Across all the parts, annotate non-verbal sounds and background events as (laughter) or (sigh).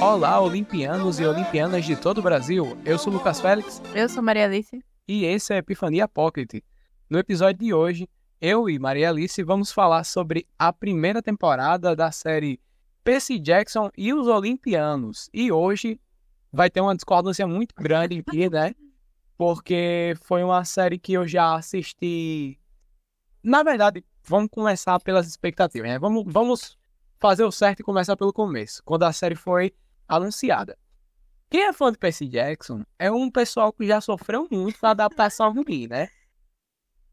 Olá, olimpianos e olimpianas de todo o Brasil. Eu sou Lucas Félix. Eu sou Maria Alice. E esse é Epifania Pocket. No episódio de hoje, eu e Maria Alice vamos falar sobre a primeira temporada da série Percy Jackson e os Olimpianos. E hoje vai ter uma discordância muito grande aqui, né? Porque foi uma série que eu já assisti. Na verdade, vamos começar pelas expectativas, né? Vamos, vamos fazer o certo e começar pelo começo, quando a série foi anunciada. Quem é fã de Percy Jackson é um pessoal que já sofreu muito com a adaptação ruim, né?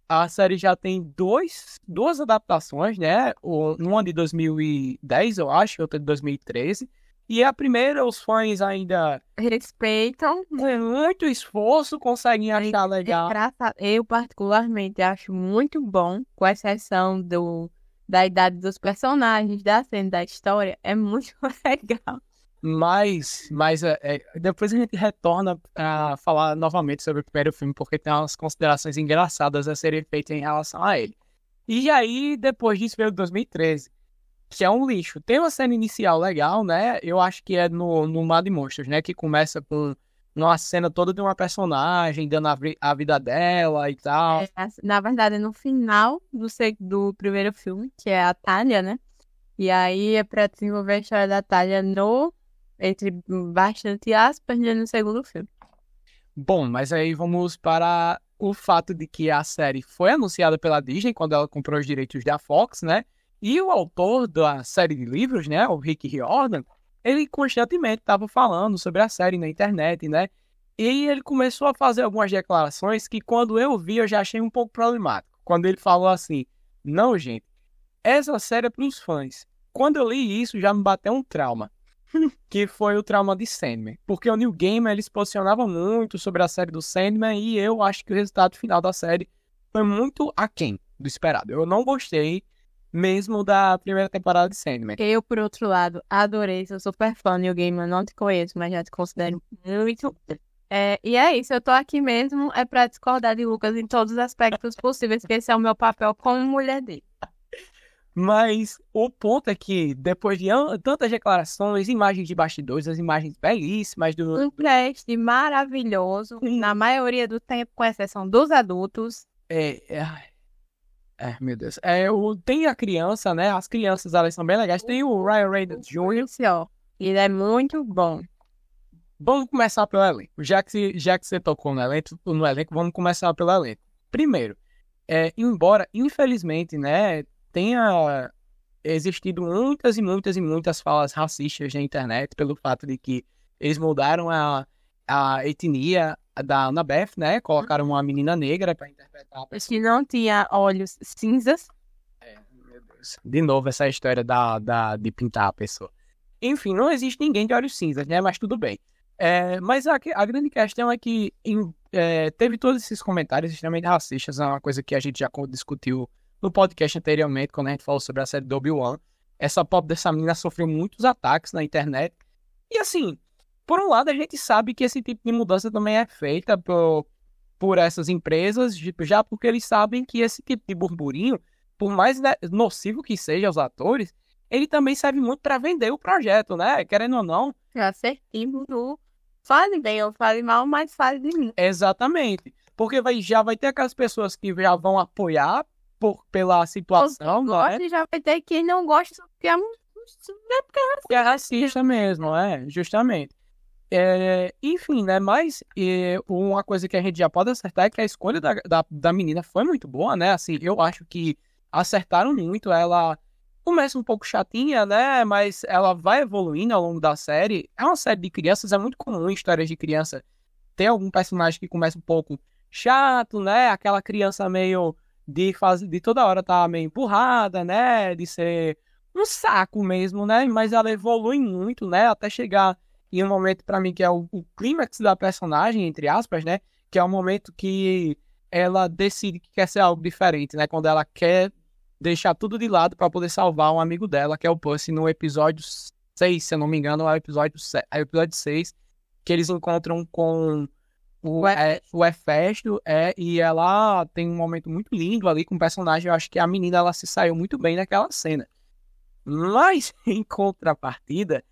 A série já tem dois, duas adaptações, né? Uma de 2010, eu acho, outra de 2013. E a primeira, os fãs ainda respeitam. Muito esforço, conseguem achar legal. Eu, particularmente, acho muito bom, com exceção do, da idade dos personagens, da cena, da história. É muito (laughs) legal. Mas, mas é, é, depois a gente retorna a falar novamente sobre o primeiro filme, porque tem umas considerações engraçadas a serem feitas em relação a ele. E aí, depois disso, veio 2013, que é um lixo. Tem uma cena inicial legal, né? Eu acho que é no, no Mar de Monstros, né? Que começa com uma cena toda de uma personagem dando a, a vida dela e tal. É, na verdade, é no final do, do primeiro filme, que é a Talia, né? E aí é pra desenvolver a história da Talia no entre bastante aspas, né, no segundo filme. Bom, mas aí vamos para o fato de que a série foi anunciada pela Disney quando ela comprou os direitos da Fox, né? E o autor da série de livros, né, o Rick Riordan, ele constantemente estava falando sobre a série na internet, né? E ele começou a fazer algumas declarações que quando eu vi eu já achei um pouco problemático. Quando ele falou assim: "Não, gente, essa série é para os fãs". Quando eu li isso já me bateu um trauma (laughs) que foi o trauma de Sandman. Porque o New Gamer ele se posicionava muito sobre a série do Sandman e eu acho que o resultado final da série foi muito aquém do esperado. Eu não gostei mesmo da primeira temporada de Sandman. Eu, por outro lado, adorei. Sou super fã do New Gamer, não te conheço, mas já te considero muito. É, e é isso, eu tô aqui mesmo é para discordar de Lucas em todos os aspectos possíveis, que esse é o meu papel como mulher dele. Mas o ponto é que, depois de tantas declarações, imagens de bastidores, as imagens belíssimas do. Um teste maravilhoso, na maioria do tempo, com exceção dos adultos. É. é... É, meu Deus. É, o, tem a criança, né? As crianças, elas são bem legais. Tem o Ryan Reynolds Jr. Ele é muito bom. Vamos começar pelo elenco. Já que, já que você tocou no elenco, no elenco, vamos começar pelo elenco. Primeiro, é, embora, infelizmente, né, tenha existido muitas e muitas e muitas falas racistas na internet pelo fato de que eles mudaram a, a etnia da Annabeth, né? Colocaram uma menina negra para interpretar. Que não tinha olhos cinzas. É, meu Deus. De novo essa história da, da, de pintar a pessoa. Enfim, não existe ninguém de olhos cinzas, né? Mas tudo bem. É, mas a, a, grande questão é que em, é, teve todos esses comentários extremamente racistas, é uma coisa que a gente já discutiu no podcast anteriormente, quando a gente falou sobre a série do Obi-Wan. Essa pop dessa menina sofreu muitos ataques na internet. E assim, por um lado, a gente sabe que esse tipo de mudança também é feita por, por essas empresas, já porque eles sabem que esse tipo de burburinho, por mais nocivo que seja aos atores, ele também serve muito para vender o projeto, né? Querendo ou não. É assertivo do fale bem ou fale mal, mas fale de mim. Exatamente. Porque vai, já vai ter aquelas pessoas que já vão apoiar por, pela situação, não é? já vai ter quem não gosta porque é, porque é racista. É racista mesmo, é, justamente. É, enfim, né? Mas uma coisa que a gente já pode acertar é que a escolha da, da, da, menina foi muito boa, né? Assim, eu acho que acertaram muito. Ela começa um pouco chatinha, né? Mas ela vai evoluindo ao longo da série. É uma série de crianças, é muito comum em histórias de criança ter algum personagem que começa um pouco chato, né? Aquela criança meio de fazer de toda hora tá meio empurrada, né? De ser um saco mesmo, né? Mas ela evolui muito, né? Até chegar em um momento para mim que é o, o clímax da personagem, entre aspas, né? Que é o momento que ela decide que quer ser algo diferente, né? Quando ela quer deixar tudo de lado para poder salvar um amigo dela, que é o Pussy, no episódio 6, se eu não me engano, é o episódio, é o episódio 6, que eles encontram com o, é, o Hefesto é, e ela tem um momento muito lindo ali com o personagem. Eu acho que a menina ela se saiu muito bem naquela cena. Mas, (laughs) em contrapartida,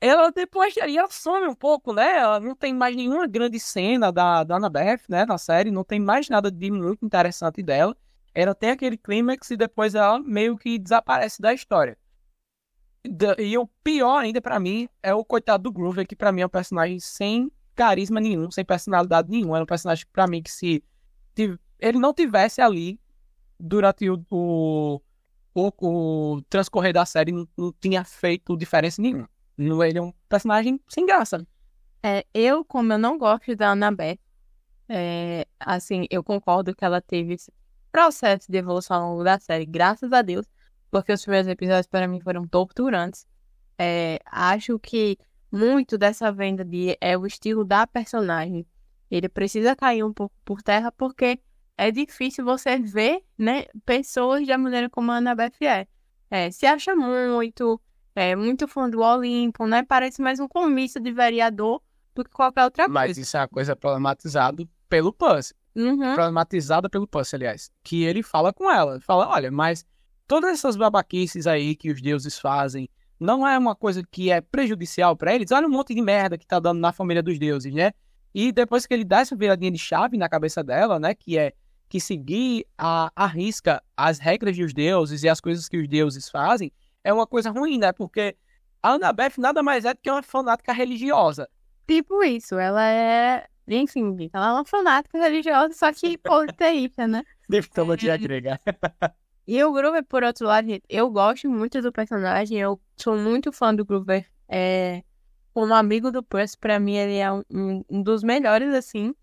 ela depois ali ela some um pouco, né? Ela não tem mais nenhuma grande cena da, da Annabeth, né? Na série, não tem mais nada de muito interessante dela. Ela tem aquele clímax e depois ela meio que desaparece da história. E o pior ainda para mim é o coitado do Groover, que para mim é um personagem sem carisma nenhum, sem personalidade nenhuma. É um personagem para mim que se ele não tivesse ali durante o, o, o, o transcorrer da série, não, não tinha feito diferença nenhuma. Ele é um personagem sem graça. É, eu, como eu não gosto da Annabeth, é, assim, eu concordo que ela teve esse processo de evolução ao longo da série, graças a Deus, porque os primeiros episódios para mim foram torturantes. É, acho que muito dessa venda de é o estilo da personagem. Ele precisa cair um pouco por terra porque é difícil você ver, né, pessoas da maneira como a Annabeth é. é se acha muito, é muito fã do Olimpo, né? Parece mais um comício de vereador do que qualquer outra Mas coisa. isso é uma coisa problematizada pelo Puss. Uhum. Problematizada pelo Puss, aliás. Que ele fala com ela. Fala, olha, mas todas essas babaquices aí que os deuses fazem não é uma coisa que é prejudicial para eles. Olha um monte de merda que tá dando na família dos deuses, né? E depois que ele dá essa viradinha de chave na cabeça dela, né? Que é que seguir a, a risca as regras dos deuses e as coisas que os deuses fazem é uma coisa ruim, né? Porque a Annabeth nada mais é do que uma fanática religiosa. Tipo isso, ela é. Enfim, ela é uma fanática religiosa, só que (laughs) politeísta, né? Diplomatia grega. (laughs) E o Groover, por outro lado, eu gosto muito do personagem, eu sou muito fã do Groover. É, como amigo do Percy, pra mim ele é um, um, dos melhores, assim.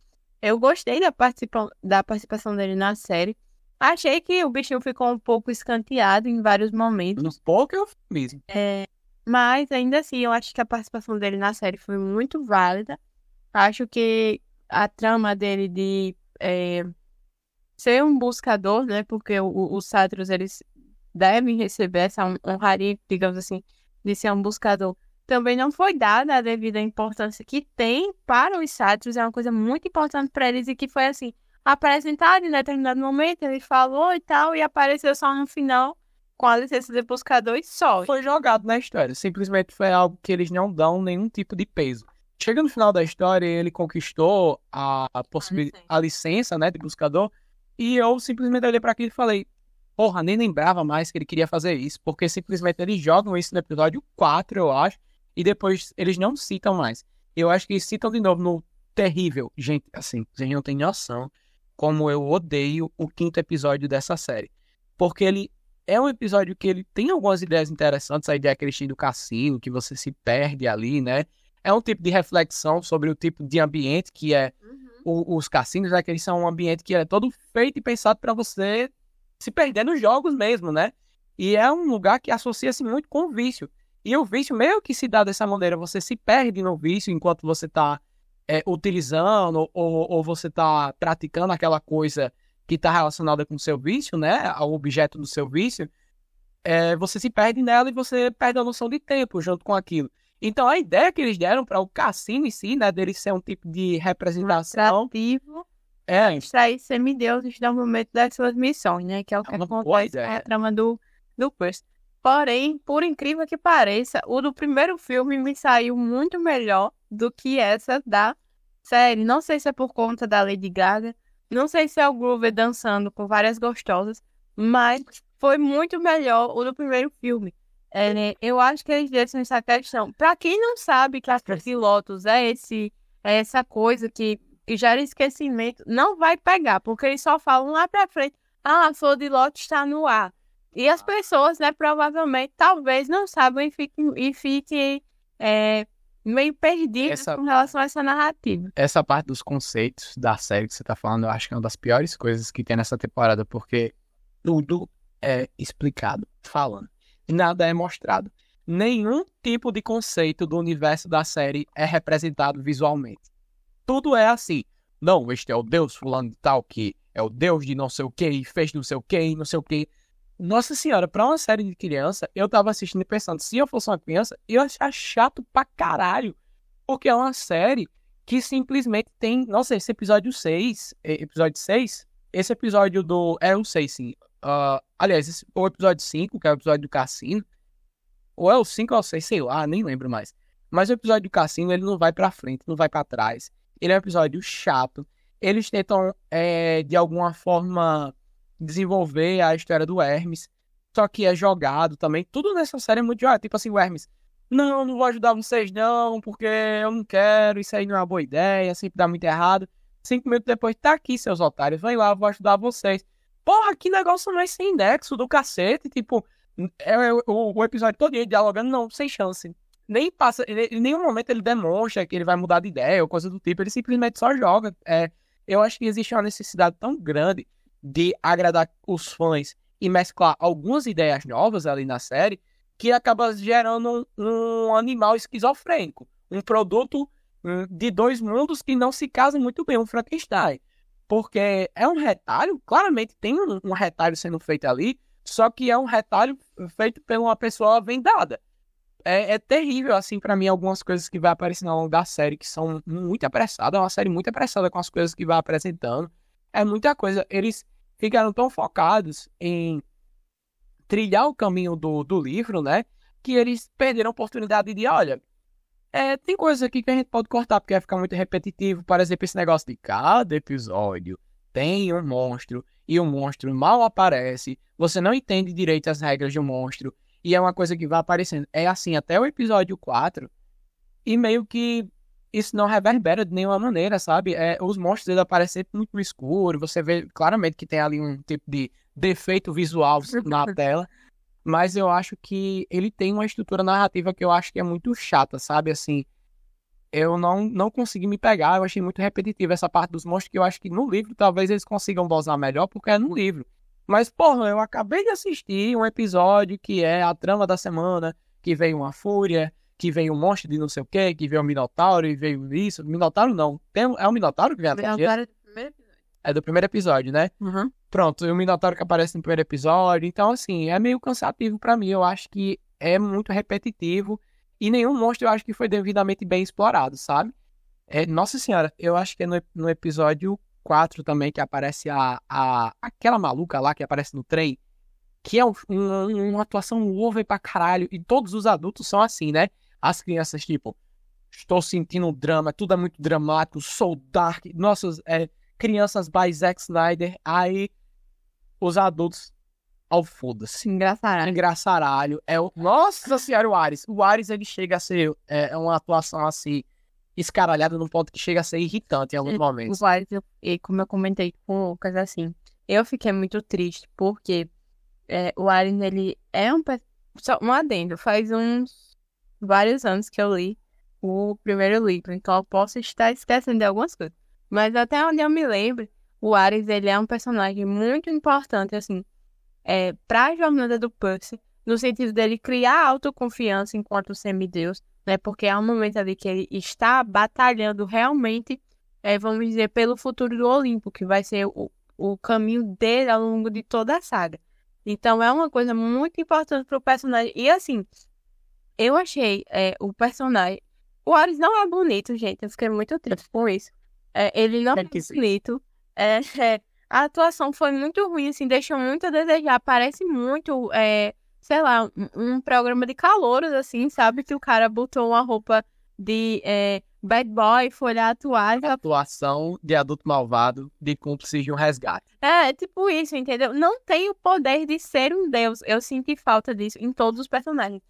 Eu gostei da, participa da participação dele na série. Achei que o bichinho ficou um pouco escanteado em vários momentos. Um pouco eu mesmo. É, mas ainda assim, eu acho que a participação dele na série foi muito válida. Acho que a trama dele de é, ser um buscador, né? Porque os sátros, eles devem receber essa honraria, digamos assim, de ser um buscador. Também não foi dada a devida importância que tem para os sátros. É uma coisa muito importante para eles e que foi assim, apresentado em determinado momento, ele falou e tal, e apareceu só no final com a licença de buscador e só. Foi jogado na história. Simplesmente foi algo que eles não dão nenhum tipo de peso. Chega no final da história, ele conquistou a, a, a licença né, de buscador. E eu simplesmente olhei para aquilo e falei: Porra, nem lembrava mais que ele queria fazer isso. Porque simplesmente eles jogam isso no episódio 4, eu acho. E depois eles não citam mais. Eu acho que eles citam de novo no terrível. Gente, assim, vocês não têm noção como eu odeio o quinto episódio dessa série. Porque ele é um episódio que ele tem algumas ideias interessantes, a ideia que eles têm do cassino, que você se perde ali, né? É um tipo de reflexão sobre o tipo de ambiente que é uhum. o, os cassinos, né? Que eles são um ambiente que é todo feito e pensado para você se perder nos jogos mesmo, né? E é um lugar que associa-se muito com o vício. E o vício meio que se dá dessa maneira, você se perde no vício enquanto você está é, utilizando ou, ou você está praticando aquela coisa que está relacionada com o seu vício, né? Ao objeto do seu vício, é, você se perde nela e você perde a noção de tempo junto com aquilo. Então a ideia que eles deram para o cassino em si, né, dele ser um tipo de representação. Atrativo. É. Extrair semideuses no momento das suas missões, né? Que é o que é acontece com a trama do, do Percy. Porém, por incrível que pareça, o do primeiro filme me saiu muito melhor do que essa da série. Não sei se é por conta da Lady Gaga, não sei se é o Groover dançando com várias gostosas, mas foi muito melhor o do primeiro filme. É, eu acho que eles deixam essa questão. Pra quem não sabe que as pilotos é esse é essa coisa que, que gera esquecimento, não vai pegar, porque eles só falam lá pra frente, ah, a flor de lote está no ar. E as pessoas, né, provavelmente, talvez não sabem e fiquem, e fiquem é, meio perdidas essa, com relação a essa narrativa. Essa parte dos conceitos da série que você tá falando, eu acho que é uma das piores coisas que tem nessa temporada, porque tudo é explicado, falando. E nada é mostrado. Nenhum tipo de conceito do universo da série é representado visualmente. Tudo é assim. Não, este é o deus fulano de tal, que é o deus de não sei o que, fez não sei o que, não sei o que. Nossa senhora, pra uma série de criança, eu tava assistindo e pensando, se eu fosse uma criança, eu ia achar chato pra caralho. Porque é uma série que simplesmente tem. Nossa, esse episódio 6. Episódio 6? Esse episódio do. É o 6, sim. ah, aliás, esse- o episódio 5, que é o episódio do cassino, ou é o 5 ou é o 6, sei lá, nem lembro mais. Mas o episódio do cassino, ele não vai pra frente, não vai pra trás. Ele é um episódio chato. Eles tentam, é, de alguma forma, desenvolver a história do Hermes. Só que é jogado também. Tudo nessa série é muito jogado. Tipo assim, o Hermes. Não, não vou ajudar vocês não, porque eu não quero. Isso aí não é uma boa ideia. Sempre dá muito errado. Cinco minutos depois, tá aqui, seus otários. Vem lá, vou ajudar vocês. Porra, que negócio mais sem nexo do cacete. Tipo, é, é, o, o episódio todo ele dialogando, não, sem chance. Nem passa, em nenhum momento ele demonstra que ele vai mudar de ideia ou coisa do tipo. Ele simplesmente só joga. É, eu acho que existe uma necessidade tão grande de agradar os fãs e mesclar algumas ideias novas ali na série que acaba gerando um, um animal esquizofrênico. Um produto hum, de dois mundos que não se casam muito bem, um Frankenstein. Porque é um retalho, claramente tem um, um retalho sendo feito ali, só que é um retalho feito por uma pessoa vendada. É, é terrível, assim, pra mim, algumas coisas que vai aparecendo ao longo da série que são muito apressadas. É uma série muito apressada com as coisas que vai apresentando. É muita coisa. Eles ficaram tão focados em trilhar o caminho do, do livro, né? Que eles perderam a oportunidade de, olha, é, tem coisas aqui que a gente pode cortar porque vai ficar muito repetitivo. Por exemplo, esse negócio de cada episódio tem um monstro e o monstro mal aparece. Você não entende direito as regras do monstro. E é uma coisa que vai aparecendo. É assim até o episódio 4. E meio que isso não reverbera de nenhuma maneira, sabe? É, os monstros eles aparecem sempre muito no escuro. Você vê claramente que tem ali um tipo de defeito visual (laughs) na tela. Mas eu acho que ele tem uma estrutura narrativa que eu acho que é muito chata, sabe? Assim, eu não, não consegui me pegar. Eu achei muito repetitiva essa parte dos monstros que eu acho que no livro talvez eles consigam dosar melhor, porque é no livro. Mas, porra, eu acabei de assistir um episódio que é a trama da semana, que veio uma fúria, que veio um monstro de não sei o quê, que veio um minotauro e veio isso. Minotauro não. Tem, é um minotauro que vem atrás? Agora do primeiro episódio. É do primeiro episódio, né? Uhum. Pronto, e o Minotauro que aparece no primeiro episódio. Então, assim, é meio cansativo pra mim. Eu acho que é muito repetitivo. E nenhum monstro eu acho que foi devidamente bem explorado, sabe? É, nossa senhora, eu acho que é no, no episódio 4 também que aparece a, a aquela maluca lá que aparece no trem. Que é um- um- uma atuação over pra caralho. E todos os adultos são assim, né? As crianças, tipo, estou sentindo um drama, tudo é muito dramático, sou dark. Nossas é, crianças by Zack Snyder. Aí os adultos ao foda-se. Engraçado. Engraçaralho. É o... Nossa senhora, o Ares. O Ares, ele chega a ser é, é uma atuação assim, escaralhada num ponto que chega a ser irritante em alguns momentos. O Ares, eu- e como eu comentei com o Lucas, assim, eu fiquei muito triste porque é, o Ares, ele é um... Só um adendo, faz uns vários anos que eu li o primeiro livro, então eu posso estar esquecendo de algumas coisas. Mas até onde eu me lembro, o Ares, ele é um personagem muito importante, assim, é, para a jornada do Percy, no sentido dele criar autoconfiança enquanto semideus, né? Porque é um momento ali que ele está batalhando realmente é, vamos dizer, pelo futuro do Olimpo, que vai ser o, o caminho dele ao longo de toda a saga. Então é uma coisa muito importante pro personagem. E assim, eu achei é, o personagem. O Ares não é bonito, gente. Eu fiquei muito triste com isso. É, ele não é bonito. É, é, a atuação foi muito ruim, assim, deixou muito a desejar. Parece muito, é, sei lá, um, um programa de calouros, assim, sabe? Que o cara botou uma roupa de é, bad boy, foi lá atuar. já Atuação de adulto malvado de cúmplices de um resgate. É, tipo isso, entendeu? Não tem o poder de ser um deus. Eu senti falta disso em todos os personagens.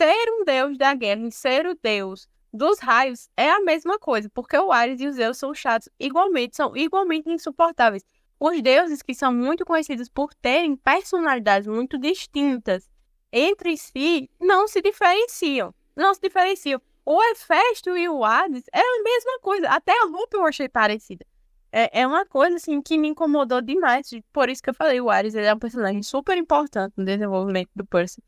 Ser um deus da guerra e ser o deus dos raios é a mesma coisa, porque o Ares e os Zeus são chatos igualmente, são igualmente insuportáveis. Os deuses que são muito conhecidos por terem personalidades muito distintas entre si não se diferenciam. Não se diferenciam. O Hefesto e o Hades é a mesma coisa. Até a roupa eu achei parecida. É, é uma coisa, assim, que me incomodou demais. Por isso que eu falei, o Ares é um personagem super importante no desenvolvimento do Percy.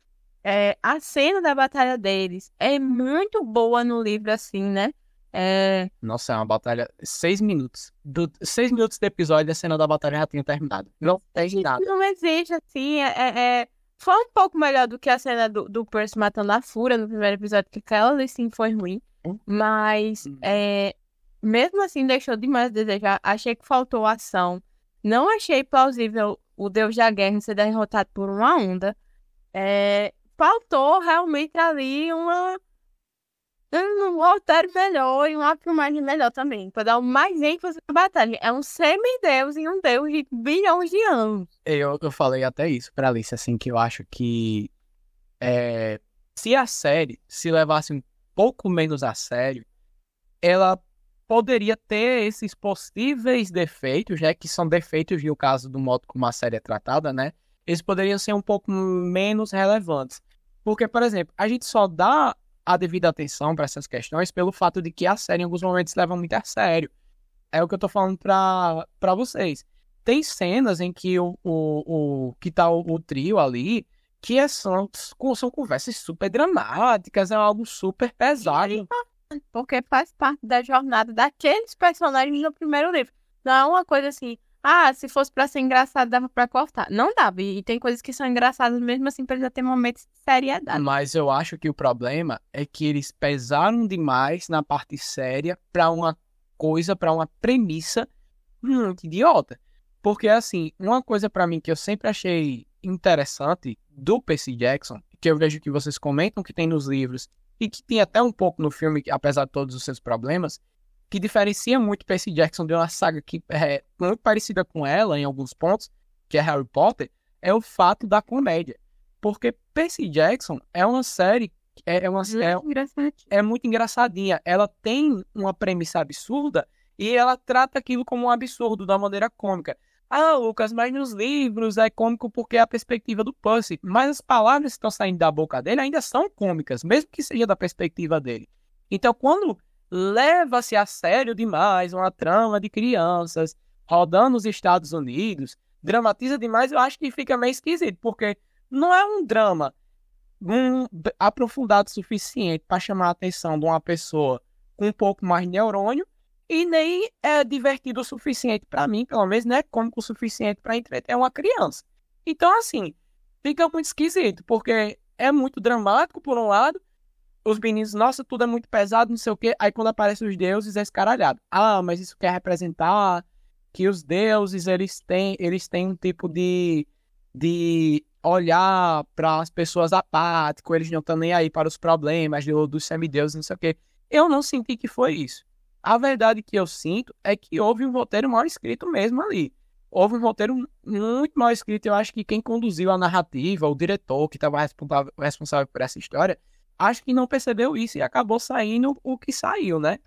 É, a cena da batalha deles é muito boa no livro, assim, né? É, Nossa, é uma batalha. Seis minutos. Do... Seis minutos de episódio, a cena da batalha já tinha terminado. Não tem nada. não existe, assim, é, é- é- Foi um pouco melhor do que a cena do, do Percy matando a Fúria no primeiro episódio, que aquela ali sim foi ruim. Hum. Mas, Hum. é, mesmo assim, deixou demais a desejar. Achei que faltou ação. Não achei plausível o deus da guerra ser derrotado por uma onda. É, faltou realmente ali uma um roteiro melhor e uma filmagem melhor também, para dar mais ênfase na batalha. É um semideus e um deus de bilhões de anos. Eu, eu falei até isso pra Alice, assim, que eu acho que é, se a série se levasse um pouco menos a sério, ela poderia ter esses possíveis defeitos, né, que são defeitos no caso do modo como a série é tratada, né, eles poderiam ser um pouco menos relevantes. Porque, por exemplo, a gente só dá a devida atenção para essas questões pelo fato de que a série em alguns momentos leva muito a sério. É o que eu tô falando para vocês. Tem cenas em que o, o, o que tá o, o trio ali, que é, são, são conversas super dramáticas, é algo super pesado. Porque faz parte da jornada daqueles personagens no primeiro livro. Não é uma coisa assim, ah, se fosse pra ser engraçado, dava pra cortar. Não dava. E tem coisas que são engraçadas mesmo assim, precisa ter momentos de seriedade. Mas eu acho que o problema é que eles pesaram demais na parte séria pra uma coisa, pra uma premissa muito idiota. Porque, assim, uma coisa pra mim que eu sempre achei interessante do Percy Jackson, que eu vejo que vocês comentam que tem nos livros e que tem até um pouco no filme, apesar de todos os seus problemas, que diferencia muito Percy Jackson de uma saga que é muito parecida com ela em alguns pontos, que é Harry Potter, é o fato da comédia. Porque Percy Jackson é uma série é, é uma é, é muito engraçadinha. Ela tem uma premissa absurda e ela trata aquilo como um absurdo da maneira cômica. Ah, Lucas, mas nos livros é cômico porque é a perspectiva do Percy. Mas as palavras que estão saindo da boca dele ainda são cômicas, mesmo que seja da perspectiva dele. Então, quando leva-se a sério demais uma trama de crianças rodando nos Estados Unidos, dramatiza demais, eu acho que fica meio esquisito, porque não é um drama um, aprofundado o suficiente para chamar a atenção de uma pessoa com um pouco mais de neurônio e nem é divertido o suficiente para mim, pelo menos, não é cômico o suficiente para entreter uma criança. Então, assim, fica muito esquisito, porque é muito dramático, por um lado, os meninos, nossa, tudo é muito pesado, não sei o quê. Aí quando aparecem os deuses, é escaralhado. Ah, mas isso quer representar que os deuses, eles têm, eles têm um tipo de, de olhar para as pessoas apático, eles não estão nem aí para os problemas do, dos semideuses, não sei o quê. Eu não senti que foi isso. A verdade que eu sinto é que houve um roteiro mal escrito mesmo ali. Houve um roteiro muito mal escrito. Eu acho que quem conduziu a narrativa, o diretor que estava responsável por essa história, acho que não percebeu isso e acabou saindo o que saiu, né?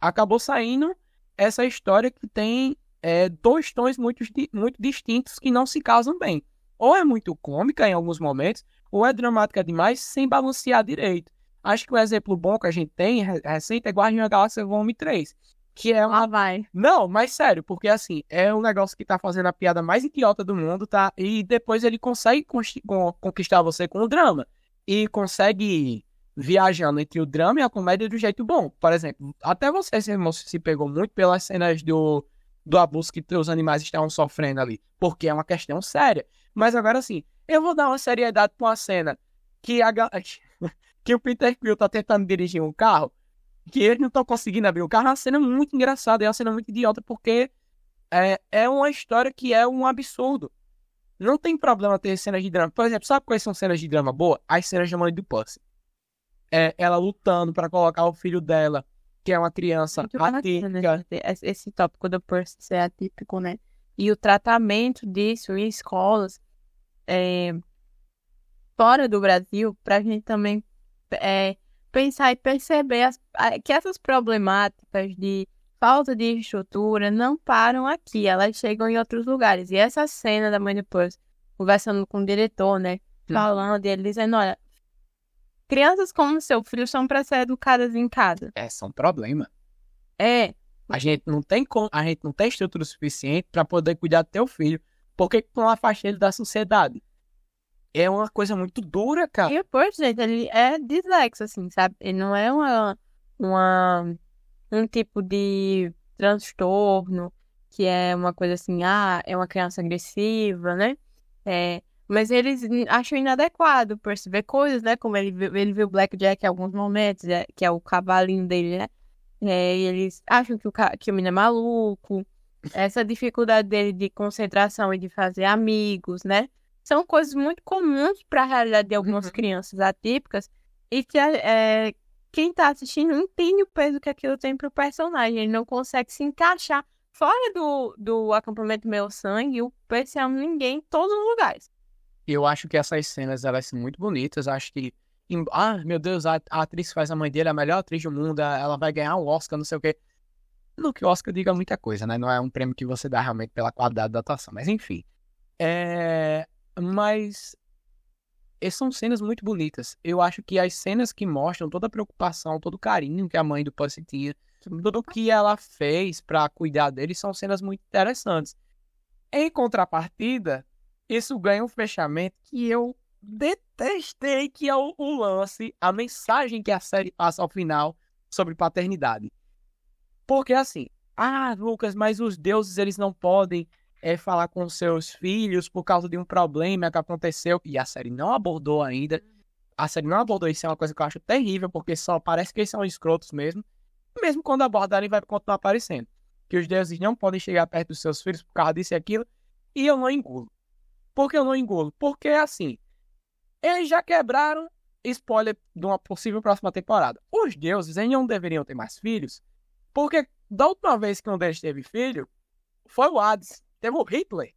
Acabou saindo essa história que tem é, dois tons muito, muito distintos que não se casam bem. Ou é muito cômica em alguns momentos, ou é dramática demais sem balancear direito. Acho que o um exemplo bom que a gente tem recente é Guardião da Galáxia Volume 3. Que é uma. Ah, vai. Não, mas sério, porque assim, é um negócio que tá fazendo a piada mais idiota do mundo, tá? E depois ele consegue conquistar você com o drama e consegue viajando entre o drama e a comédia do jeito bom. Por exemplo, até você se pegou muito pelas cenas do, do abuso que os animais estavam sofrendo ali, porque é uma questão séria. Mas agora sim, eu vou dar uma seriedade pra uma cena que, a, (laughs) que o Peter Quill tá tentando dirigir um carro, que eles não estão conseguindo abrir o carro, é uma cena muito engraçada, é uma cena muito idiota, porque é, é uma história que é um absurdo. Não tem problema ter cenas de drama. Por exemplo, sabe quais são cenas de drama boa? As cenas de mãe do Pussy. É ela lutando para colocar o filho dela, que é uma criança Muito atípica. Esse tópico do Percy ser atípico, né? E o tratamento disso em escolas é, fora do Brasil, para a gente também é, pensar e perceber as, que essas problemáticas de falta de estrutura não param aqui, elas chegam em outros lugares. E essa cena da mãe Percy conversando com o diretor, né? Falando, e ele dizendo, olha, crianças como seu filho são para ser educadas em casa. É, são problema. É. A gente não tem a gente não tem estrutura suficiente para poder cuidar do teu filho, porque com a faixa ele da sociedade. É uma coisa muito dura, cara. E pois, gente, ele é dislexo, assim, sabe? Ele não é uma, uma um tipo de transtorno que é uma coisa assim, ah, é uma criança agressiva, né? É, mas eles acham inadequado perceber coisas, né? Como ele, ele viu Black Jack em alguns momentos, é, que é o cavalinho dele, né? É, e eles acham que o, que o menino é maluco, essa dificuldade dele de concentração e de fazer amigos, né? São coisas muito comuns para a realidade de algumas Uhum. crianças atípicas e que é, quem está assistindo não entende o peso que aquilo tem para o personagem. Ele não consegue se encaixar fora do, do acampamento Meu Sangue. O Percy um ninguém em todos os lugares. Eu acho que essas cenas elas são muito bonitas. Acho que. Ah, meu Deus, a, a atriz que faz a mãe dele é a melhor atriz do mundo. Ela vai ganhar um Oscar, não sei o quê. No que o Oscar diga muita coisa, né? Não é um prêmio que você dá realmente pela qualidade da atuação. Mas enfim. É. Mas. Essas São cenas muito bonitas. Eu acho que as cenas que mostram toda a preocupação, todo o carinho que a mãe do Percy tinha, tudo o que ela fez pra cuidar dele, são cenas muito interessantes. Em contrapartida, isso ganha um fechamento que eu detestei, que é o, o lance, a mensagem que a série passa ao final sobre paternidade. Porque assim, ah, Lucas, mas os deuses eles não podem é, falar com seus filhos por causa de um problema que aconteceu e a série não abordou ainda. A série não abordou isso, é uma coisa que eu acho terrível, porque só parece que eles são escrotos mesmo. Mesmo quando abordarem, vai continuar aparecendo. Que os deuses não podem chegar perto dos seus filhos por causa disso e aquilo. E eu não engulo. Por que eu não engulo? Porque, assim, eles já quebraram spoiler de uma possível próxima temporada. Os deuses eles não deveriam ter mais filhos, porque da última vez que um deles teve filho, foi o Hades. Teve o Hitler.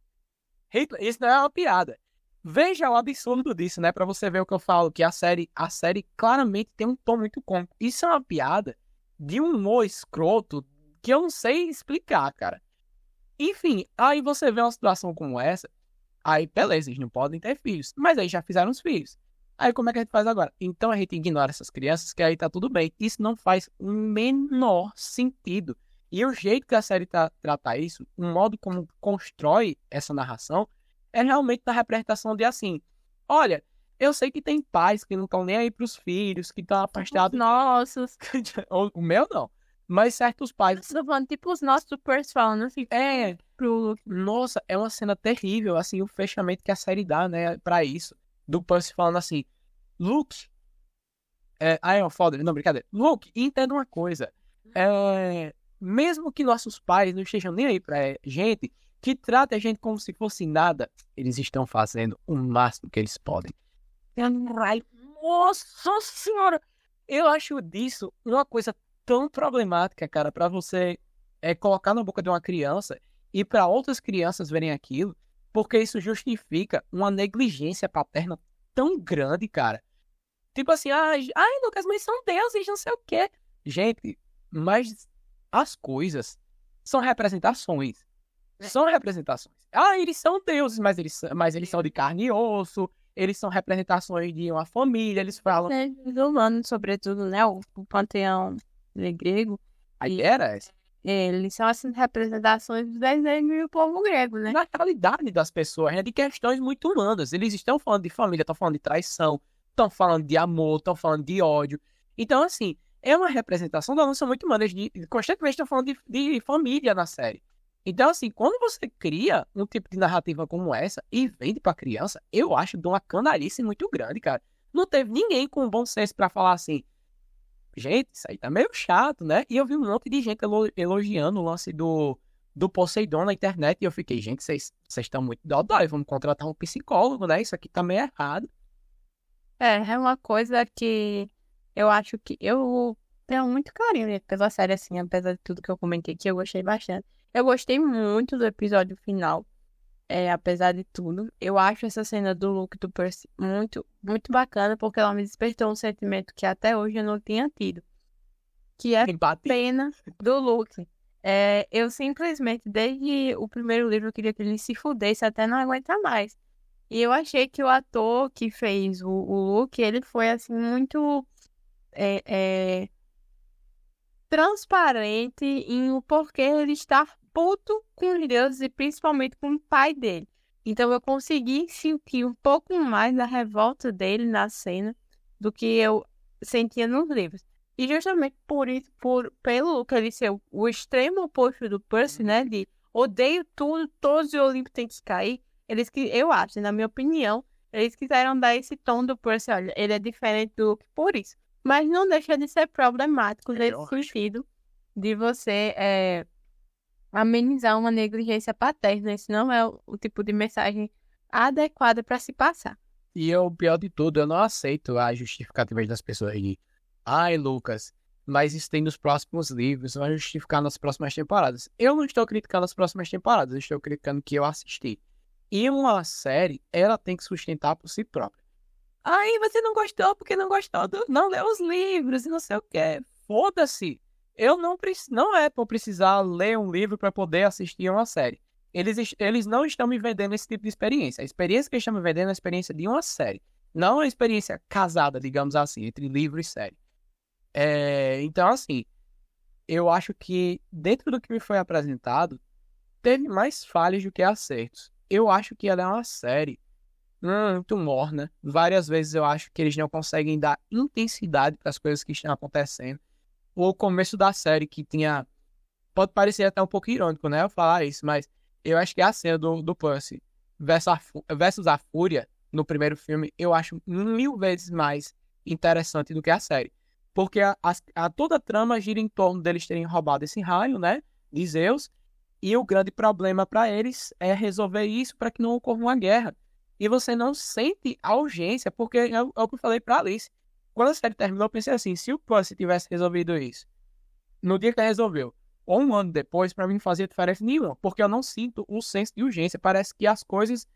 Hitler, isso não é uma piada. Veja o absurdo disso, né? Pra você ver o que eu falo, que a série, a série claramente tem um tom muito cômico. Isso é uma piada de um humor escroto que eu não sei explicar, cara. Enfim, aí você vê uma situação como essa, aí beleza, eles não podem ter filhos, mas aí já fizeram os filhos. Aí como é que a gente faz agora? Então a gente ignora essas crianças, que aí tá tudo bem. Isso não faz o menor sentido. E o jeito que a série tá, trata isso, o modo como constrói essa narração, é realmente da representação de assim: olha, eu sei que tem pais que não estão nem aí pros filhos, que estão Os afastados. nossos. (laughs) o meu não. Mas certos pais. Eu tô falando, tipo os nossos Percy falando assim É, pro Luke. nossa, é uma cena terrível, assim, o fechamento que a série dá, né, pra isso. Do Percy falando assim, Luke, é, am father, não, brincadeira. Luke, entenda uma coisa, é, mesmo que nossos pais não estejam nem aí pra gente, que tratem a gente como se fosse nada, eles estão fazendo o máximo que eles podem. Ai, Nossa senhora! Eu acho disso uma coisa tão problemática, cara, pra você é, colocar na boca de uma criança e para outras crianças verem aquilo, porque isso justifica uma negligência paterna tão grande, cara. Tipo assim, ai, ai Lucas, mas são deuses, não sei o quê. Gente, mas as coisas são representações. São representações. Ah, eles são deuses, mas eles, mas eles são de carne e osso. Eles são representações de uma família. Eles falam. Né, Os humanos, sobretudo, né? O, o panteão grego. A ideia era essa. Eles são essas representações dos desenhos do povo grego, né? Natalidade das pessoas, né? De questões muito humanas. Eles estão falando de família, estão falando de traição, estão falando de amor, estão falando de ódio. Então, assim, é uma representação da nossa muito humana. De- constantemente estão falando de, de família na série. Então, assim, quando você cria um tipo de narrativa como essa e vende pra criança, eu acho de uma canalice muito grande, cara. Não teve ninguém com bom senso pra falar assim, gente, isso aí tá meio chato, né? E eu vi um monte de gente elo- elogiando o lance do, do Poseidon na internet e eu fiquei, gente, vocês estão muito dodói, vamos contratar um psicólogo, né? Isso aqui tá meio errado. É, é uma coisa que eu acho que eu tenho muito carinho né, pela série, assim, apesar de tudo que eu comentei aqui, eu gostei bastante. Eu gostei muito do episódio final, é, apesar de tudo. Eu acho essa cena do Luke do Percy muito, muito bacana, porque ela me despertou um sentimento que até hoje eu não tinha tido, que é Empate. pena do Luke. É, eu simplesmente, desde o primeiro livro, eu queria que ele se fudesse até não aguentar mais. E eu achei que o ator que fez o, o Luke, ele foi, assim, muito é, é, transparente em o porquê ele estar puto com os deuses e principalmente com o pai dele. Então eu consegui sentir um pouco mais da revolta dele na cena do que eu sentia nos livros. E justamente por isso, por, pelo que ele ser o, extremo oposto do Percy, né? De odeio tudo, todos os Olimpo têm que cair. Eles que eu acho, na minha opinião, eles quiseram dar esse tom do Percy, olha, ele é diferente do Luke por isso. Mas não deixa de ser problemático Eu nesse sentido de você é, amenizar uma negligência paterna. Isso não é o, o tipo de mensagem adequada para se passar. E o pior de tudo, eu não aceito a justificativa das pessoas de ai, Lucas, mas isso tem nos próximos livros, vai justificar nas próximas temporadas. Eu não estou criticando as próximas temporadas, eu estou criticando que eu assisti. E uma série, ela tem que sustentar por si própria. Aí você não gostou porque não gostou, do... não leu os livros e não sei o que. Foda-se. Eu não preciso, não é para precisar ler um livro para poder assistir uma série. Eles, eles não estão me vendendo esse tipo de experiência. A experiência que eles estão me vendendo é a experiência de uma série. Não a experiência casada, digamos assim, entre livro e série. É, então, assim, eu acho que dentro do que me foi apresentado, teve mais falhas do que acertos. Eu acho que ela é uma série muito morna. Várias vezes eu acho que eles não conseguem dar intensidade para as coisas que estão acontecendo. O começo da série que tinha. Pode parecer até um pouco irônico, né? Eu falar isso, mas eu acho que a cena do, do Percy versus a, versus a Fúria no primeiro filme, eu acho mil vezes mais interessante do que a série. Porque a, a, a, toda a trama gira em torno deles terem roubado esse raio, né? De Zeus. E o grande problema para eles é resolver isso para que não ocorra uma guerra. E você não sente a urgência, porque é, é o que eu falei para Alice. Quando a série terminou, eu pensei assim: se o Percy tivesse resolvido isso no dia que ele resolveu, ou um ano depois, para mim não fazia diferença nenhuma, porque eu não sinto um senso de urgência. Parece que as coisas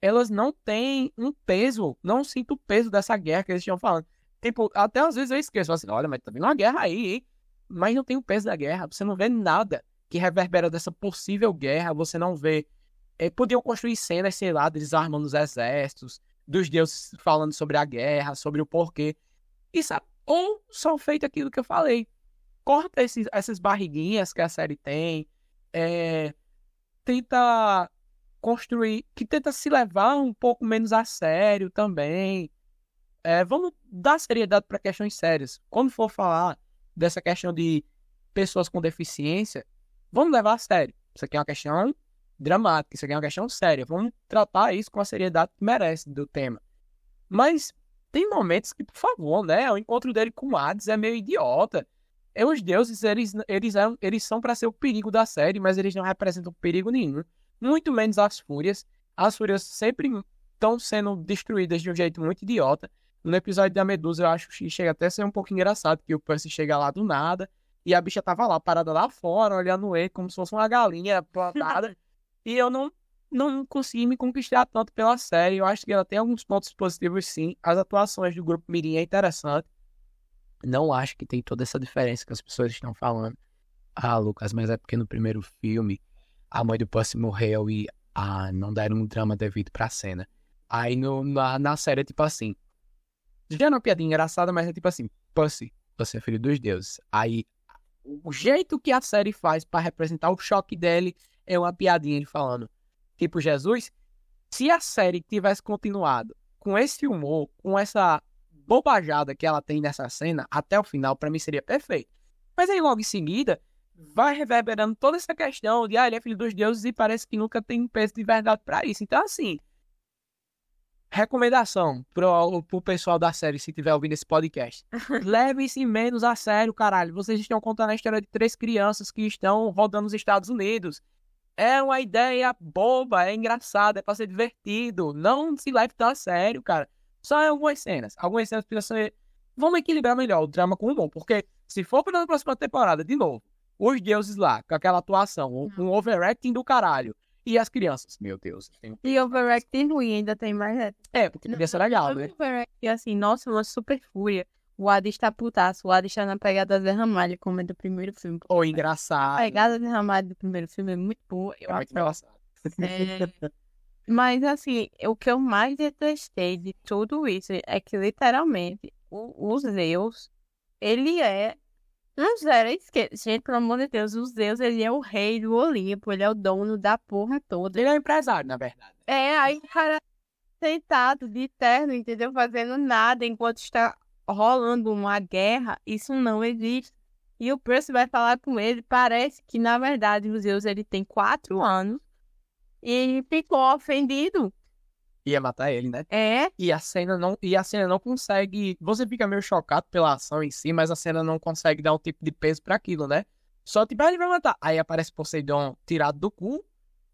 elas não têm um peso, não sinto o peso dessa guerra que eles estão falando. Tipo, até às vezes eu esqueço, assim, olha, mas tá vindo uma guerra aí, hein? Mas não tem o peso da guerra, você não vê nada que reverbera dessa possível guerra, você não vê. É, podiam construir cenas, sei lá, deles armando os exércitos, dos deuses falando sobre a guerra, sobre o porquê. Isso, ou só feito aquilo que eu falei. Corta esses, essas barriguinhas que a série tem, é, tenta construir, que tenta se levar um pouco menos a sério também é, vamos dar seriedade para questões sérias. Quando for falar dessa questão de pessoas com deficiência, vamos levar a sério. Isso aqui é uma questão dramática, isso aqui é uma questão séria. Vamos tratar isso com a seriedade que merece do tema. Mas tem momentos que, por favor, né? O encontro dele com Hades é meio idiota. É, os deuses, eles, eles, eles são para ser o perigo da série, mas eles não representam perigo nenhum. Muito menos as fúrias. As fúrias sempre estão sendo destruídas de um jeito muito idiota. No episódio da Medusa, eu acho que chega até a ser um pouco engraçado, que o Percy chega lá do nada e a bicha tava lá, parada lá fora, olhando ele como se fosse uma galinha plantada. (laughs) e eu não, não consegui me conquistar tanto pela série. Eu acho que ela tem alguns pontos positivos, sim. As atuações do grupo Mirim é interessante. Não acho que tem toda essa diferença que as pessoas estão falando. Ah, Lucas, mas é porque no primeiro filme a mãe do Percy morreu e ah, não deram um drama devido pra cena. Aí no, na, na série é tipo assim: já não é uma piadinha engraçada, mas é tipo assim, Pussy, você é filho dos deuses. Aí, o jeito que a série faz para representar o choque dele é uma piadinha ele falando. Tipo, Jesus, se a série tivesse continuado com esse humor, com essa bobajada que ela tem nessa cena, até o final, para mim seria perfeito. Mas aí, logo em seguida, vai reverberando toda essa questão de, ah, ele é filho dos deuses e parece que nunca tem um peso de verdade para isso. Então, assim, Recomendação pro, pro pessoal da série, se tiver ouvindo esse podcast. (laughs) Leve-se menos a sério, caralho. Vocês estão contando a história de três crianças que estão rodando nos Estados Unidos. É uma ideia boba, é engraçada, é pra ser divertido. Não se leve tão a sério, cara. Só em algumas cenas. Algumas cenas precisam ser. Vamos equilibrar melhor o drama com o bom. Porque se for pra próxima temporada, de novo, os deuses lá, com aquela atuação, um, um overacting do caralho e as crianças. Meu Deus. Tem... E overacting ruim ainda tem mais. Né? É, porque devia ser legal, né? Overacting assim, nossa, uma super fúria. O Hades está putaço, o Hades está na pegada Zé Ramalho, como é do primeiro filme. Ou oh, engraçado. A pegada Zé Ramalho do primeiro filme é muito boa. Eu é muito engraçado. É... Mas, assim, o que eu mais detestei de tudo isso é que, literalmente, o, o Zeus, ele é não, zero, esquece. Gente, pelo amor de Deus, os Zeus, ele é o rei do Olimpo, ele é o dono da porra toda. Ele é o empresário, na verdade. É, aí o cara sentado de terno, entendeu? Fazendo nada enquanto está rolando uma guerra, isso não existe. E o Percy vai falar com ele, parece que, na verdade, o Zeus, ele tem quatro anos e ficou ofendido ia matar ele, né? É. E a cena não, e a cena não consegue. Você fica meio chocado pela ação em si, mas a cena não consegue dar um tipo de peso para aquilo, né? Só tipo, ah, ele vai matar. Aí aparece Poseidon tirado do cu,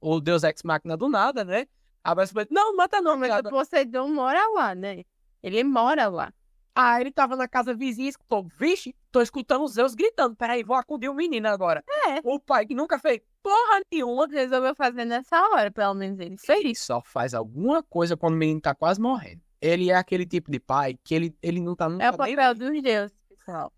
o Deus Ex Machina do nada, né? Aparece não, mata não, Mas o Poseidon mora lá, né? Ele mora lá. Ah, ele tava na casa vizinha e escutou, vixe, tô escutando os Zeus gritando, peraí, vou acudir o menino agora. É. O pai que nunca fez porra nenhuma, Resolveu fazer nessa hora, pelo menos ele fez. ele só faz alguma coisa quando o menino tá quase morrendo. Ele é aquele tipo de pai que ele, ele não tá nunca É o nem papel dos deuses, pessoal.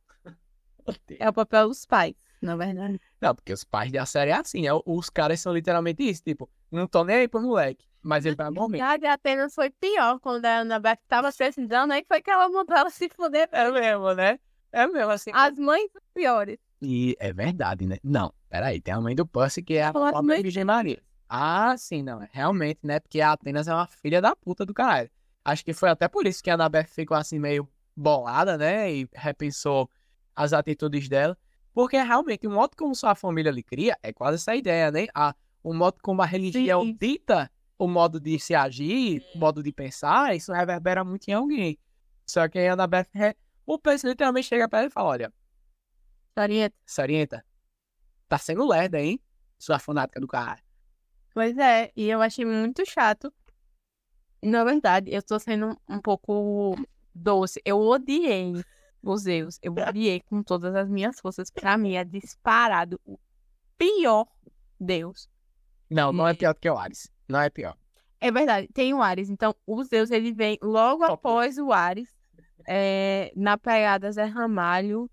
É o papel dos pais, na verdade. Não, porque os pais da série é assim, né? Os caras são literalmente isso, tipo, não tô nem aí pro moleque, mas ele vai morrer. A de Atenas foi pior quando a Annabeth tava precisando, aí foi que ela mandou ela se fuder. É mesmo, né? É mesmo, assim. As mães são piores. E é verdade, né? Não, peraí, tem a mãe do Percy que é a também. Virgem Maria. Ah, sim, não, é realmente, né? Porque a Atenas é uma filha da puta do caralho. Acho que foi até por isso que a Annabeth ficou assim meio bolada, né? E repensou as atitudes dela. Porque realmente o modo como sua família lhe cria é quase essa ideia, né? A, o modo como a religião Sim. dita o modo de se agir, o modo de pensar, isso reverbera muito em alguém. Só que aí a Annabeth, re- o Percy literalmente chega pra ela e fala, olha, Sorieta. Sorienta, tá sendo lerda, hein? Sua fanática do caralho. Pois é, e eu achei muito chato. Na verdade, eu tô sendo um pouco doce. Eu odiei os Zeus. Eu odiei com todas as minhas forças. Pra mim, é disparado o pior Deus. Não, não é Hum. pior do que o Ares. Não é pior. É verdade, tem o Ares. Então, o Zeus, ele vem logo Top. após o Ares. É, na pegada Zé Ramalho.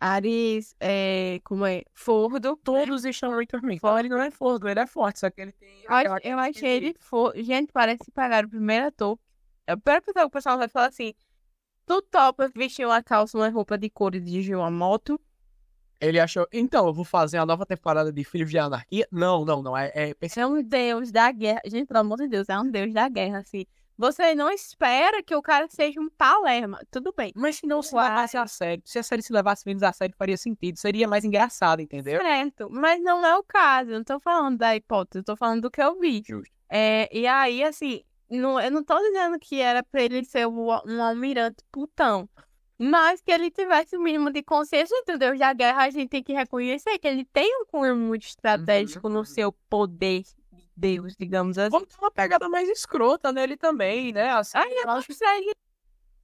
Ares, é, como é? Fordo. Todos estão muito ruins. Ele não é forte, ele é forte, só que ele tem. Eu, eu achei ele for... Gente, parece que pegaram o primeiro ator. A primeira pessoa que o pessoal vai falar assim: Tu topa vestir uma calça, uma roupa de couro e dirigir uma moto? Ele achou. Então, eu vou fazer a nova temporada de Filhos de Anarquia. Não, não, não. É, é pensei- É um deus da guerra. Gente, pelo amor de Deus, é um deus da guerra, assim. Você não espera que o cara seja um palerma. Tudo bem. Mas se não se Uai. levasse a sério, se a série se levasse menos a sério, faria sentido. Seria mais engraçado, entendeu? Certo, mas não é o caso. Eu não tô falando da hipótese, eu tô falando do que eu vi. Justo. É, e aí, assim, não, eu não tô dizendo que era pra ele ser um almirante putão. Mas que ele tivesse o mínimo de consciência do Deus da guerra, a gente tem que reconhecer que ele tem um cunho muito estratégico Uhum. no seu poder de Deus, digamos assim. Vamos ter uma pegada mais escrota nele também, né? Assim, Aí eu acho que ele é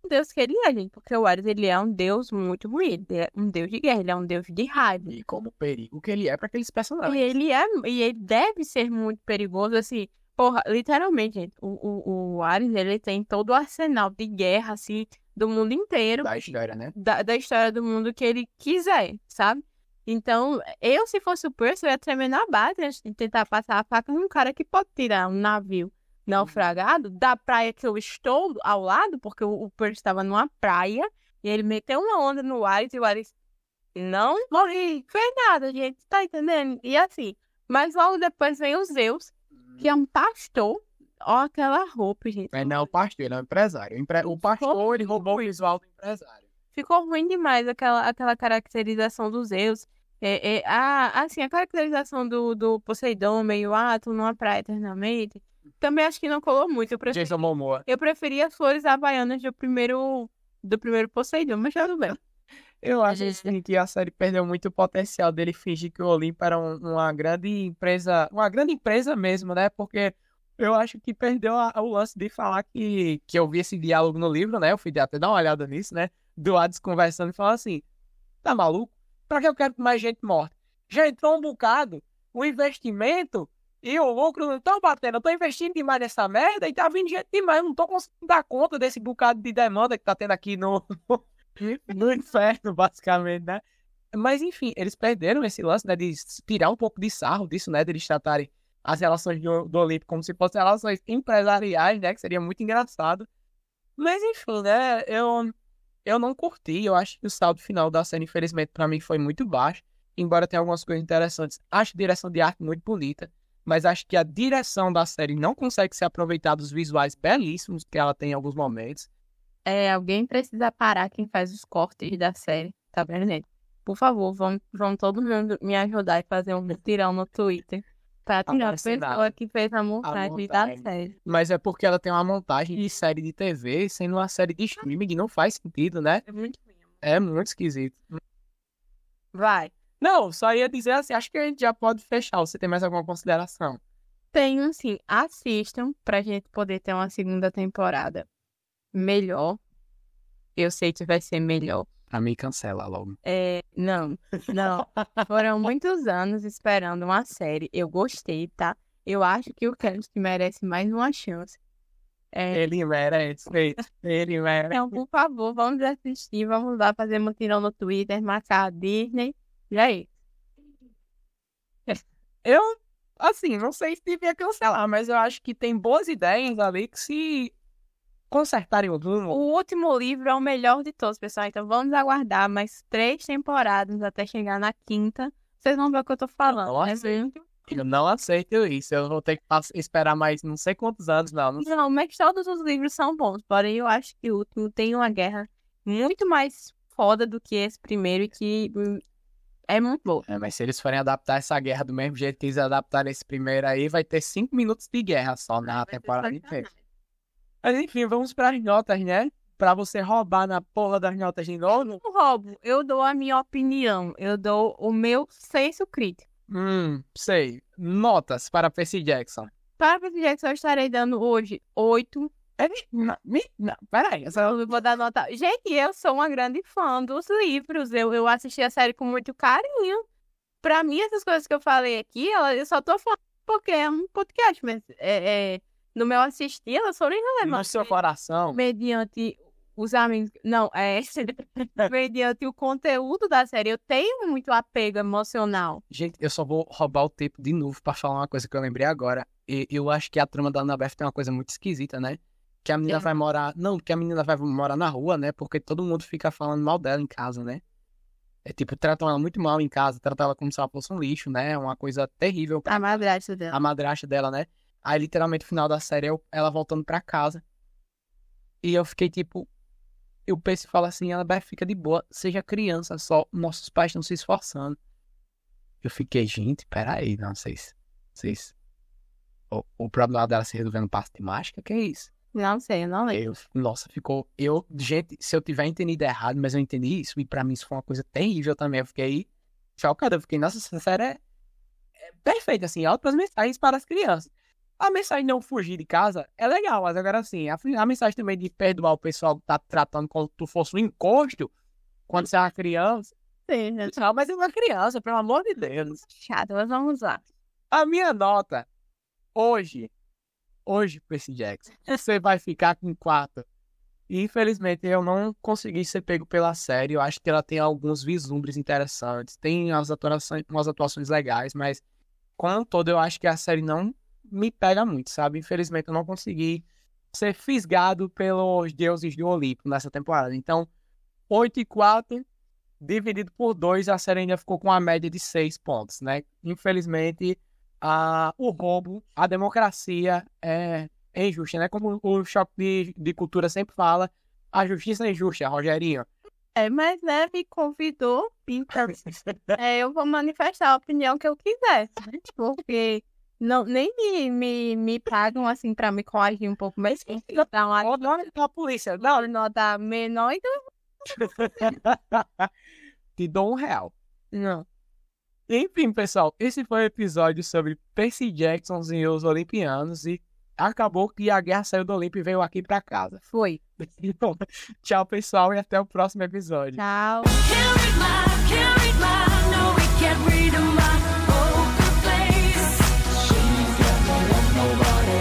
um Deus que ele é, gente, porque o Ares, ele é um Deus muito ruim, ele é um Deus de guerra, ele é um Deus de raiva. e como perigo que ele é pra aqueles E personagens. ele é, e ele deve ser muito perigoso, assim, porra, literalmente, gente, o, o, o Ares, ele tem todo o arsenal de guerra, assim, do mundo inteiro, Da história, né? da, da história do mundo que ele quiser, sabe? Então, eu, se fosse o Percy, eu ia tremer na base antes de tentar passar a faca num cara que pode tirar um navio naufragado da praia que eu estou ao lado, porque o, o Percy estava numa praia, e ele meteu uma onda no Ares, e o Ares não morri, fez nada, gente, tá entendendo? E assim, mas logo depois vem o Zeus, que é um pastor, ó aquela roupa, gente. Mas não é o pastor, ele é o empresário. O, empre- o pastor, ele roubou o visual do empresário. ficou ruim demais aquela, aquela caracterização dos Zeus. É, é, a, assim, a caracterização do, do Poseidon, meio, tô numa praia eternamente. Também acho que não colou muito. Eu, preferi, Jason Momoa. eu preferia as flores havaianas do primeiro, do primeiro Poseidon, mas tudo bem. Eu acho assim, que a série perdeu muito o potencial dele fingir que o Olimpo era um- uma grande empresa, uma grande empresa mesmo, né? Porque eu acho que perdeu a- o lance de falar que, que eu vi esse diálogo no livro, né? Eu fui até dar uma olhada nisso, né? Do Hades conversando e falando assim: tá maluco? Pra que eu quero mais gente morta? Já entrou um bocado, o investimento e o lucro não estão batendo. Eu tô investindo demais nessa merda e tá vindo gente demais. Eu não tô conseguindo dar conta desse bocado de demanda que tá tendo aqui no, (laughs) (laughs) no inferno, basicamente, né? Mas enfim, eles perderam esse lance, né? De tirar um pouco de sarro disso, né? De eles tratarem as relações do, do Olimpo como se fossem relações empresariais, né? Que seria muito engraçado. Mas enfim, né? Eu, eu não curti. Eu acho que o saldo final da série, infelizmente, pra mim foi muito baixo. Embora tenha algumas coisas interessantes. Acho a direção de arte muito bonita. Mas acho que a direção da série não consegue se aproveitar dos visuais belíssimos que ela tem em alguns momentos. É, alguém precisa parar quem faz os cortes da série, tá vendo, gente? Por favor, vão, vão todo mundo me ajudar e fazer um tirão no Twitter pra tirar a pessoa que fez a montagem da montagem. série. Mas é porque ela tem uma montagem de série de TV sendo uma série de streaming que não faz sentido, né? É muito. É muito esquisito. Vai. Não, só ia dizer assim, acho que a gente já pode fechar. Você tem mais alguma consideração? Tenho sim. Assistam pra gente poder ter uma segunda temporada melhor. Eu sei que vai ser melhor. Pra mim, cancela logo. É, não, não. Foram muitos anos esperando uma série. Eu gostei, tá? Eu acho que o Cast merece mais uma chance. É, Ele merece, ele merece. então, por favor, vamos assistir, vamos lá fazer mutirão no Twitter, marcar a Disney. E aí? Eu, assim, não sei se devia cancelar, mas eu acho que tem boas ideias ali que se consertarem o rumo. O último livro é o melhor de todos, pessoal. Então vamos aguardar mais três temporadas até chegar na quinta. Vocês vão ver o que eu tô falando. Nossa. É bem- Eu não aceito isso. Eu vou ter que esperar mais não sei quantos anos, não. Não Não, mas todos os livros são bons. Porém, eu acho que o último tem uma guerra muito mais foda do que esse primeiro e que hum, é muito boa. É, mas se eles forem adaptar essa guerra do mesmo jeito que eles adaptaram esse primeiro aí, vai ter cinco minutos de guerra só na temporada inteira. Mas enfim, vamos para as notas, né? Pra você roubar na porra das notas de novo. Não roubo, eu dou a minha opinião. Eu dou o meu senso crítico. Hum, sei. Notas para Percy Jackson. Para Percy Jackson, eu estarei dando hoje oito. É, não, me- não, peraí. Eu vou dar nota. Gente, eu sou uma grande fã dos livros. Eu, eu assisti a série com muito carinho. Pra mim, essas coisas que eu falei aqui, eu só tô falando porque é um podcast, mas é, é, no meu assistir, elas foram no irrelevantes. seu coração. Mediante os amigos. Não, é. (laughs) mediante o conteúdo da série, eu tenho muito apego emocional. Gente, eu só vou roubar o tempo de novo pra falar uma coisa que eu lembrei agora. E eu acho que a trama da Annabeth tem uma coisa muito esquisita, né? Que a menina vai morar. Não, que a menina vai morar na rua, né? Porque todo mundo fica falando mal dela em casa, né? É tipo, tratam ela muito mal em casa, tratam ela como se ela fosse um lixo, né? Uma coisa terrível pra A madrasta dela. a madrasta dela, né? Aí, literalmente, no final da série, eu- ela voltando pra casa. E eu fiquei tipo. Eu penso e falo assim: ela fica de boa, seja criança só, nossos pais estão se esforçando. Eu fiquei, gente, peraí, não sei se. Vocês. O, o problema dela se resolvendo passo de mágica, que é isso? Não sei, eu não lembro. Eu, nossa, ficou. Eu, gente, se eu tiver entendido errado, mas eu entendi isso, e pra mim isso foi uma coisa terrível também. Eu fiquei chocado. Eu fiquei, nossa, essa série é, é perfeita, assim, altas mensagens para as crianças. A mensagem de não fugir de casa é legal, mas agora assim, a, a mensagem também de perdoar o pessoal que tá tratando como se tu fosse um encosto quando você é uma criança. Sim, gente. Não, mas é uma criança, pelo amor de Deus. Chato, mas vamos lá. A minha nota hoje, hoje, Percy Jackson, (laughs) você vai ficar com 4. E infelizmente eu não consegui ser pego pela série. Eu acho que ela tem alguns vislumbres interessantes, tem as atuações, umas atuações legais, mas como um todo eu acho que a série não me pega muito, sabe? Infelizmente eu não consegui ser fisgado pelos deuses do Olimpo nessa temporada. Então, 8 e 4 dividido por 2, a série ainda ficou com uma média de 6 pontos, né? Infelizmente, a, o roubo, a democracia é, é injusta, né? Como o Choque de, de Cultura sempre fala, a justiça é injusta, Rogerinho. É, mas né, me convidou, então (laughs) é, eu vou manifestar a opinião que eu quiser, né? porque não, nem me, me, me pagam assim pra me coagir um pouco, mas dar uma Ó, não é a polícia, não. nota menor, então (laughs) Te dou um real. não. Enfim, pessoal, esse foi o episódio sobre Percy Jackson e os Olimpianos e acabou que a guerra saiu do Olimpo e veio aqui pra casa. Foi. Então, (laughs) tchau, pessoal, e até o próximo episódio. Tchau.